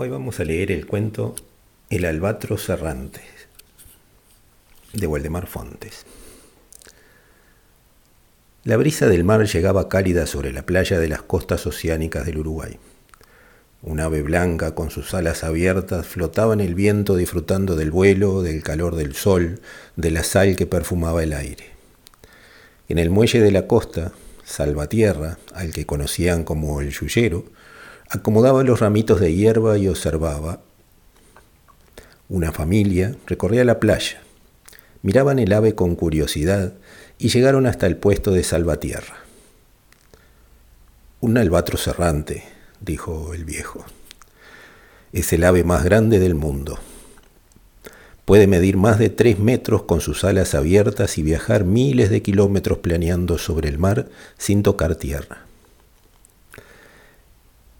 Hoy vamos a leer el cuento El albatros errante de Waldemar Fontes. La brisa del mar llegaba cálida sobre la playa de las costas oceánicas del Uruguay. Un ave blanca con sus alas abiertas flotaba en el viento disfrutando del vuelo, del calor del sol, de la sal que perfumaba el aire. En el muelle de la costa, Salvatierra, al que conocían como el Yuyero, acomodaba los ramitos de hierba y observaba. Una familia recorría la playa, miraban el ave con curiosidad y llegaron hasta el puesto de salvatierra. Un albatros errante, dijo el viejo. Es el ave más grande del mundo. Puede medir más de tres metros con sus alas abiertas y viajar miles de kilómetros planeando sobre el mar sin tocar tierra.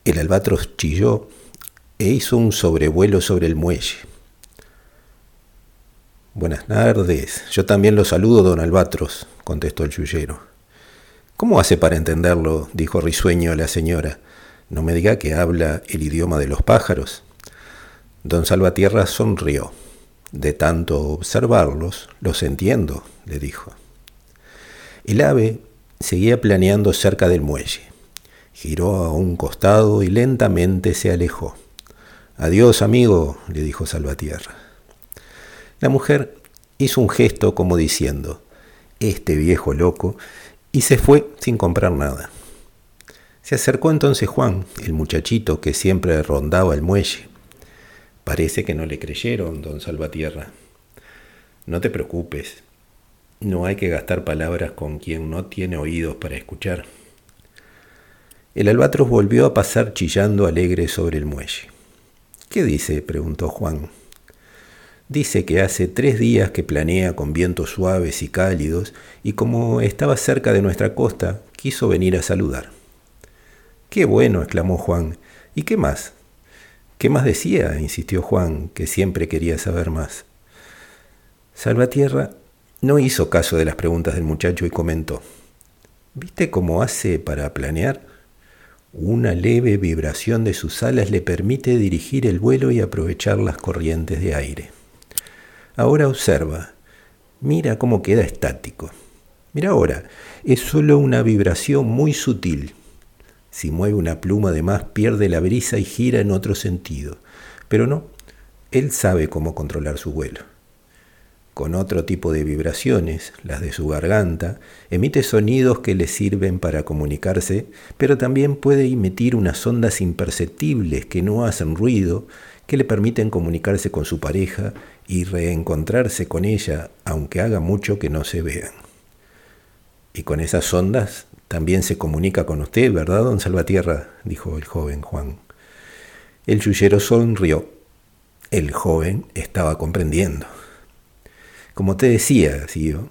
El albatros chilló e hizo un sobrevuelo sobre el muelle. Buenas tardes, yo también lo saludo, don Albatros, contestó el yuyero. ¿Cómo hace para entenderlo? dijo risueño la señora. No me diga que habla el idioma de los pájaros. Don Salvatierra sonrió. De tanto observarlos, los entiendo, le dijo. El ave seguía planeando cerca del muelle. Giró a un costado y lentamente se alejó. Adiós, amigo, le dijo Salvatierra. La mujer hizo un gesto como diciendo, este viejo loco, y se fue sin comprar nada. Se acercó entonces Juan, el muchachito que siempre rondaba el muelle. Parece que no le creyeron, don Salvatierra. No te preocupes, no hay que gastar palabras con quien no tiene oídos para escuchar. El albatros volvió a pasar chillando alegre sobre el muelle. ¿Qué dice? preguntó Juan. Dice que hace tres días que planea con vientos suaves y cálidos y como estaba cerca de nuestra costa, quiso venir a saludar. Qué bueno, exclamó Juan. ¿Y qué más? ¿Qué más decía? insistió Juan, que siempre quería saber más. Salvatierra no hizo caso de las preguntas del muchacho y comentó. ¿Viste cómo hace para planear? Una leve vibración de sus alas le permite dirigir el vuelo y aprovechar las corrientes de aire. Ahora observa, mira cómo queda estático. Mira ahora, es solo una vibración muy sutil. Si mueve una pluma de más pierde la brisa y gira en otro sentido. Pero no, él sabe cómo controlar su vuelo con otro tipo de vibraciones, las de su garganta, emite sonidos que le sirven para comunicarse, pero también puede emitir unas ondas imperceptibles que no hacen ruido, que le permiten comunicarse con su pareja y reencontrarse con ella, aunque haga mucho que no se vean. Y con esas ondas también se comunica con usted, ¿verdad, don Salvatierra? dijo el joven Juan. El yuyero sonrió. El joven estaba comprendiendo. Como te decía, Sio,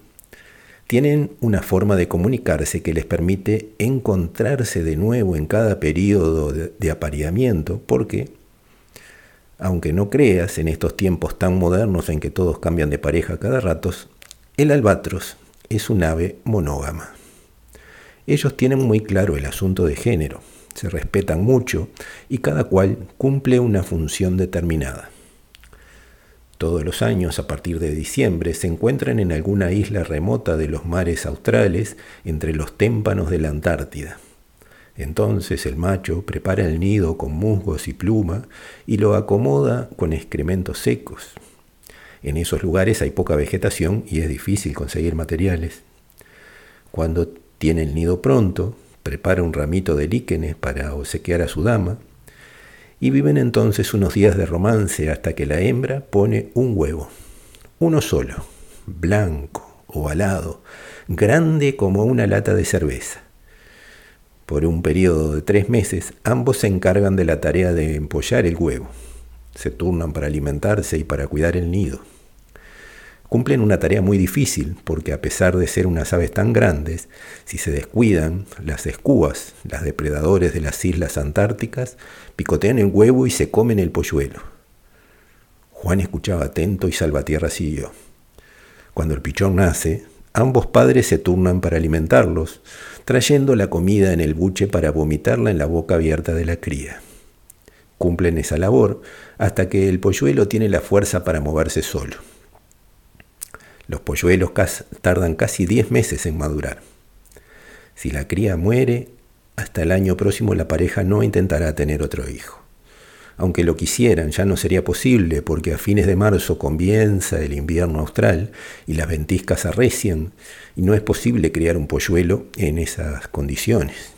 tienen una forma de comunicarse que les permite encontrarse de nuevo en cada periodo de, apareamiento, porque, aunque no creas en estos tiempos tan modernos en que todos cambian de pareja cada rato, el albatros es un ave monógama. Ellos tienen muy claro el asunto de género, se respetan mucho y cada cual cumple una función determinada. Todos los años, a partir de diciembre, se encuentran en alguna isla remota de los mares australes entre los témpanos de la Antártida. Entonces el macho prepara el nido con musgos y pluma y lo acomoda con excrementos secos. En esos lugares hay poca vegetación y es difícil conseguir materiales. Cuando tiene el nido pronto, prepara un ramito de líquenes para obsequiar a su dama y viven entonces unos días de romance hasta que la hembra pone un huevo, uno solo, blanco, ovalado, grande como una lata de cerveza. Por un periodo de tres meses, ambos se encargan de la tarea de empollar el huevo. Se turnan para alimentarse y para cuidar el nido cumplen una tarea muy difícil porque a pesar de ser unas aves tan grandes, si se descuidan, las escúas, las depredadores de las islas antárticas, picotean el huevo y se comen el polluelo. Juan escuchaba atento y Salvatierra siguió. Cuando el pichón nace, ambos padres se turnan para alimentarlos, trayendo la comida en el buche para vomitarla en la boca abierta de la cría. Cumplen esa labor hasta que el polluelo tiene la fuerza para moverse solo. Los polluelos tardan casi 10 meses en madurar. Si la cría muere, hasta el año próximo la pareja no intentará tener otro hijo. Aunque lo quisieran, ya no sería posible porque a fines de marzo comienza el invierno austral y las ventiscas arrecian y no es posible criar un polluelo en esas condiciones.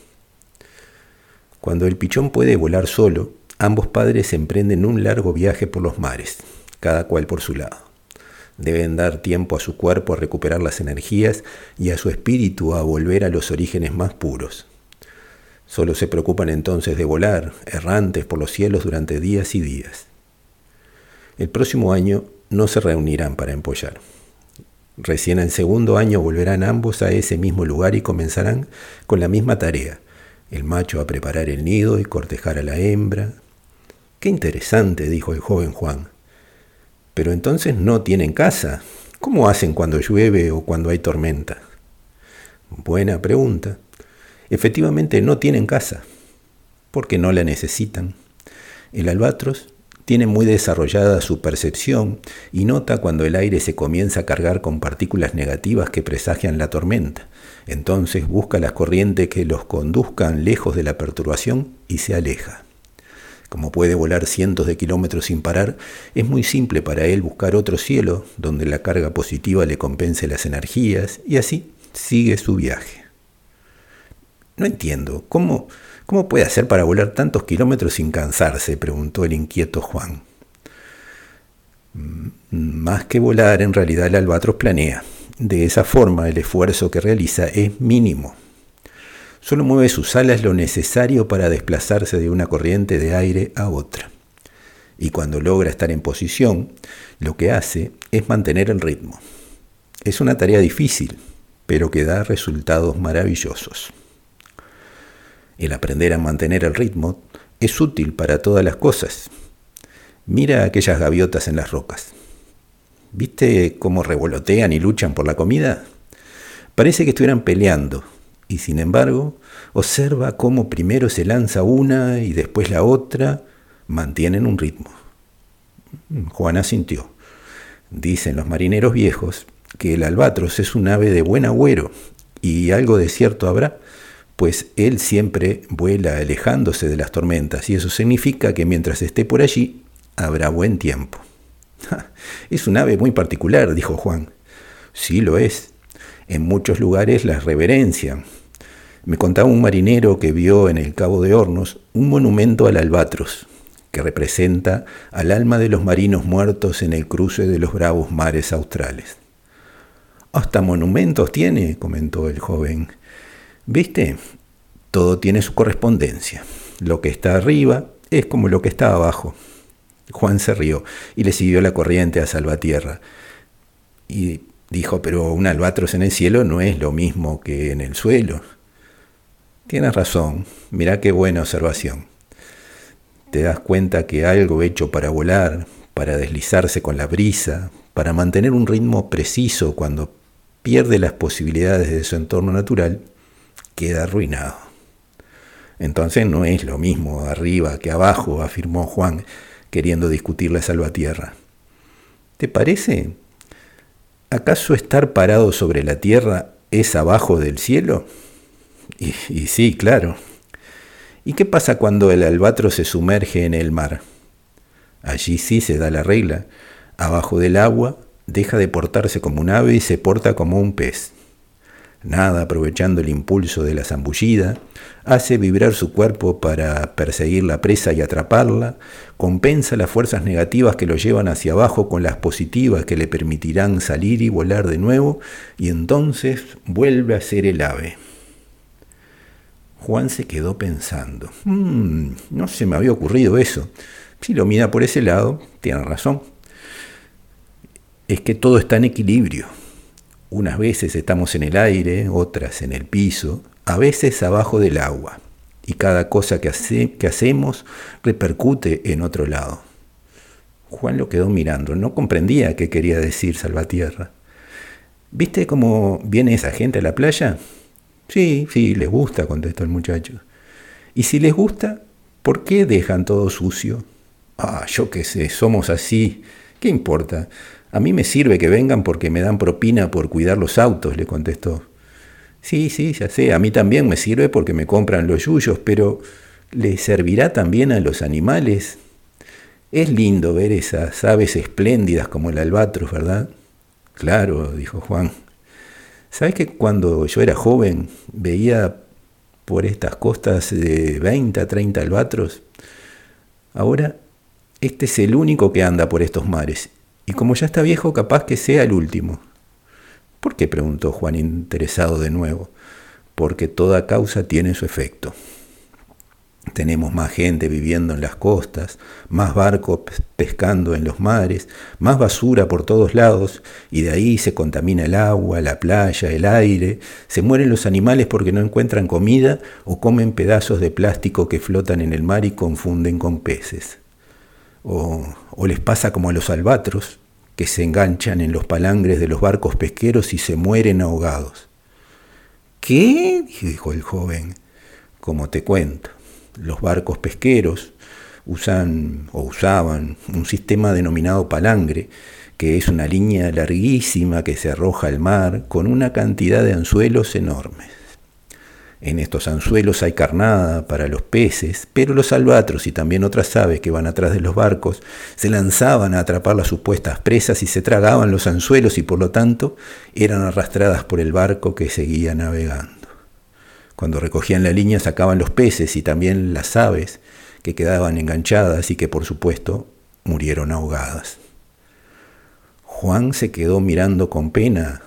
Cuando el pichón puede volar solo, ambos padres emprenden un largo viaje por los mares, cada cual por su lado. Deben dar tiempo a su cuerpo a recuperar las energías y a su espíritu a volver a los orígenes más puros. Solo se preocupan entonces de volar, errantes por los cielos durante días y días. El próximo año no se reunirán para empollar. Recién en segundo año volverán ambos a ese mismo lugar y comenzarán con la misma tarea. El macho a preparar el nido y cortejar a la hembra. Qué interesante, dijo el joven Juan. Pero entonces no tienen casa. ¿Cómo hacen cuando llueve o cuando hay tormenta? Buena pregunta. Efectivamente no tienen casa, porque no la necesitan. El albatros tiene muy desarrollada su percepción y nota cuando el aire se comienza a cargar con partículas negativas que presagian la tormenta. Entonces busca las corrientes que los conduzcan lejos de la perturbación y se aleja. Como puede volar cientos de kilómetros sin parar, es muy simple para él buscar otro cielo donde la carga positiva le compense las energías y así sigue su viaje. No entiendo, ¿cómo, cómo puede hacer para volar tantos kilómetros sin cansarse? preguntó el inquieto Juan. Mm, más que volar, en realidad el albatros planea. De esa forma el esfuerzo que realiza es mínimo. Solo mueve sus alas lo necesario para desplazarse de una corriente de aire a otra. Y cuando logra estar en posición, lo que hace es mantener el ritmo. Es una tarea difícil, pero que da resultados maravillosos. El aprender a mantener el ritmo es útil para todas las cosas. Mira aquellas gaviotas en las rocas. ¿Viste cómo revolotean y luchan por la comida? Parece que estuvieran peleando, y sin embargo, observa cómo primero se lanza una y después la otra, mantienen un ritmo. Juana sintió. Dicen los marineros viejos que el albatros es un ave de buen agüero, y algo de cierto habrá, pues él siempre vuela alejándose de las tormentas, y eso significa que mientras esté por allí, habrá buen tiempo. es un ave muy particular, dijo Juan. Sí lo es. En muchos lugares las reverencian, me contaba un marinero que vio en el Cabo de Hornos un monumento al albatros, que representa al alma de los marinos muertos en el cruce de los bravos mares australes. Hasta monumentos tiene, comentó el joven. ¿Viste? Todo tiene su correspondencia. Lo que está arriba es como lo que está abajo. Juan se rió y le siguió la corriente a Salvatierra. Y dijo, pero un albatros en el cielo no es lo mismo que en el suelo. Tienes razón, mirá qué buena observación. Te das cuenta que algo hecho para volar, para deslizarse con la brisa, para mantener un ritmo preciso cuando pierde las posibilidades de su entorno natural, queda arruinado. Entonces no es lo mismo arriba que abajo, afirmó Juan, queriendo discutir la salvatierra. ¿Te parece? ¿Acaso estar parado sobre la tierra es abajo del cielo? Y, sí, claro. ¿Y qué pasa cuando el albatro se sumerge en el mar? Allí sí se da la regla. Abajo del agua deja de portarse como un ave y se porta como un pez. Nada, aprovechando el impulso de la zambullida, hace vibrar su cuerpo para perseguir la presa y atraparla, compensa las fuerzas negativas que lo llevan hacia abajo con las positivas que le permitirán salir y volar de nuevo, y entonces vuelve a ser el ave. Juan se quedó pensando. Mm, no se me había ocurrido eso. Si lo mira por ese lado, tiene razón. Es que todo está en equilibrio. Unas veces estamos en el aire, otras en el piso, a veces abajo del agua. Y cada cosa que, hace, que hacemos repercute en otro lado. Juan lo quedó mirando. No comprendía qué quería decir Salvatierra. ¿Viste cómo viene esa gente a la playa? Sí, sí, les gusta, contestó el muchacho. Y si les gusta, ¿Por qué dejan todo sucio? Ah, yo qué sé, somos así. ¿Qué importa? A mí me sirve que vengan porque me dan propina por cuidar los autos, le contestó. Sí, sí, ya sé, a mí también me sirve porque me compran los yuyos, pero ¿le servirá también a los animales? Es lindo ver esas aves espléndidas como el albatros, ¿verdad? Claro, dijo Juan. ¿Sabes que cuando yo era joven veía por estas costas de 20 a 30 albatros? Ahora, este es el único que anda por estos mares, y como ya está viejo, capaz que sea el último. ¿Por qué? preguntó Juan interesado de nuevo. Porque toda causa tiene su efecto. Tenemos más gente viviendo en las costas, más barcos pescando en los mares, más basura por todos lados, y de ahí se contamina el agua, la playa, el aire, se mueren los animales porque no encuentran comida o comen pedazos de plástico que flotan en el mar y confunden con peces. O, les pasa como a los albatros, que se enganchan en los palangres de los barcos pesqueros y se mueren ahogados. ¿Qué? dijo el joven. Como te cuento, los barcos pesqueros usan o usaban un sistema denominado palangre, que es una línea larguísima que se arroja al mar con una cantidad de anzuelos enormes. En estos anzuelos hay carnada para los peces, pero los albatros y también otras aves que van atrás de los barcos se lanzaban a atrapar las supuestas presas y se tragaban los anzuelos y por lo tanto eran arrastradas por el barco que seguía navegando. Cuando recogían la línea sacaban los peces y también las aves que quedaban enganchadas y que por supuesto murieron ahogadas. Juan se quedó mirando con pena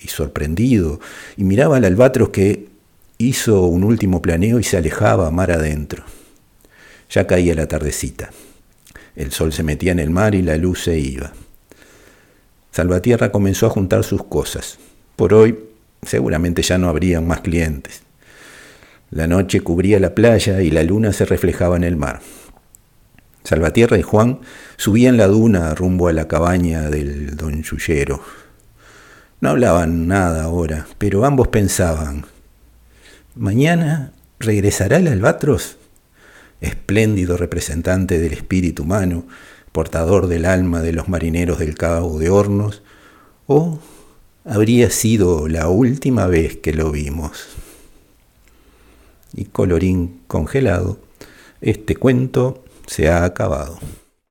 y sorprendido y miraba al albatros que hizo un último planeo y se alejaba mar adentro. Ya caía la tardecita. El sol se metía en el mar y la luz se iba. Salvatierra comenzó a juntar sus cosas. Por hoy seguramente ya no habrían más clientes. La noche cubría la playa y la luna se reflejaba en el mar. Salvatierra y Juan subían la duna rumbo a la cabaña del don Yullero. No hablaban nada ahora, pero ambos pensaban, Mañana regresará el albatros, espléndido representante del espíritu humano, portador del alma de los marineros del Cabo de Hornos, o habría sido la última vez que lo vimos. Y colorín congelado, este cuento se ha acabado.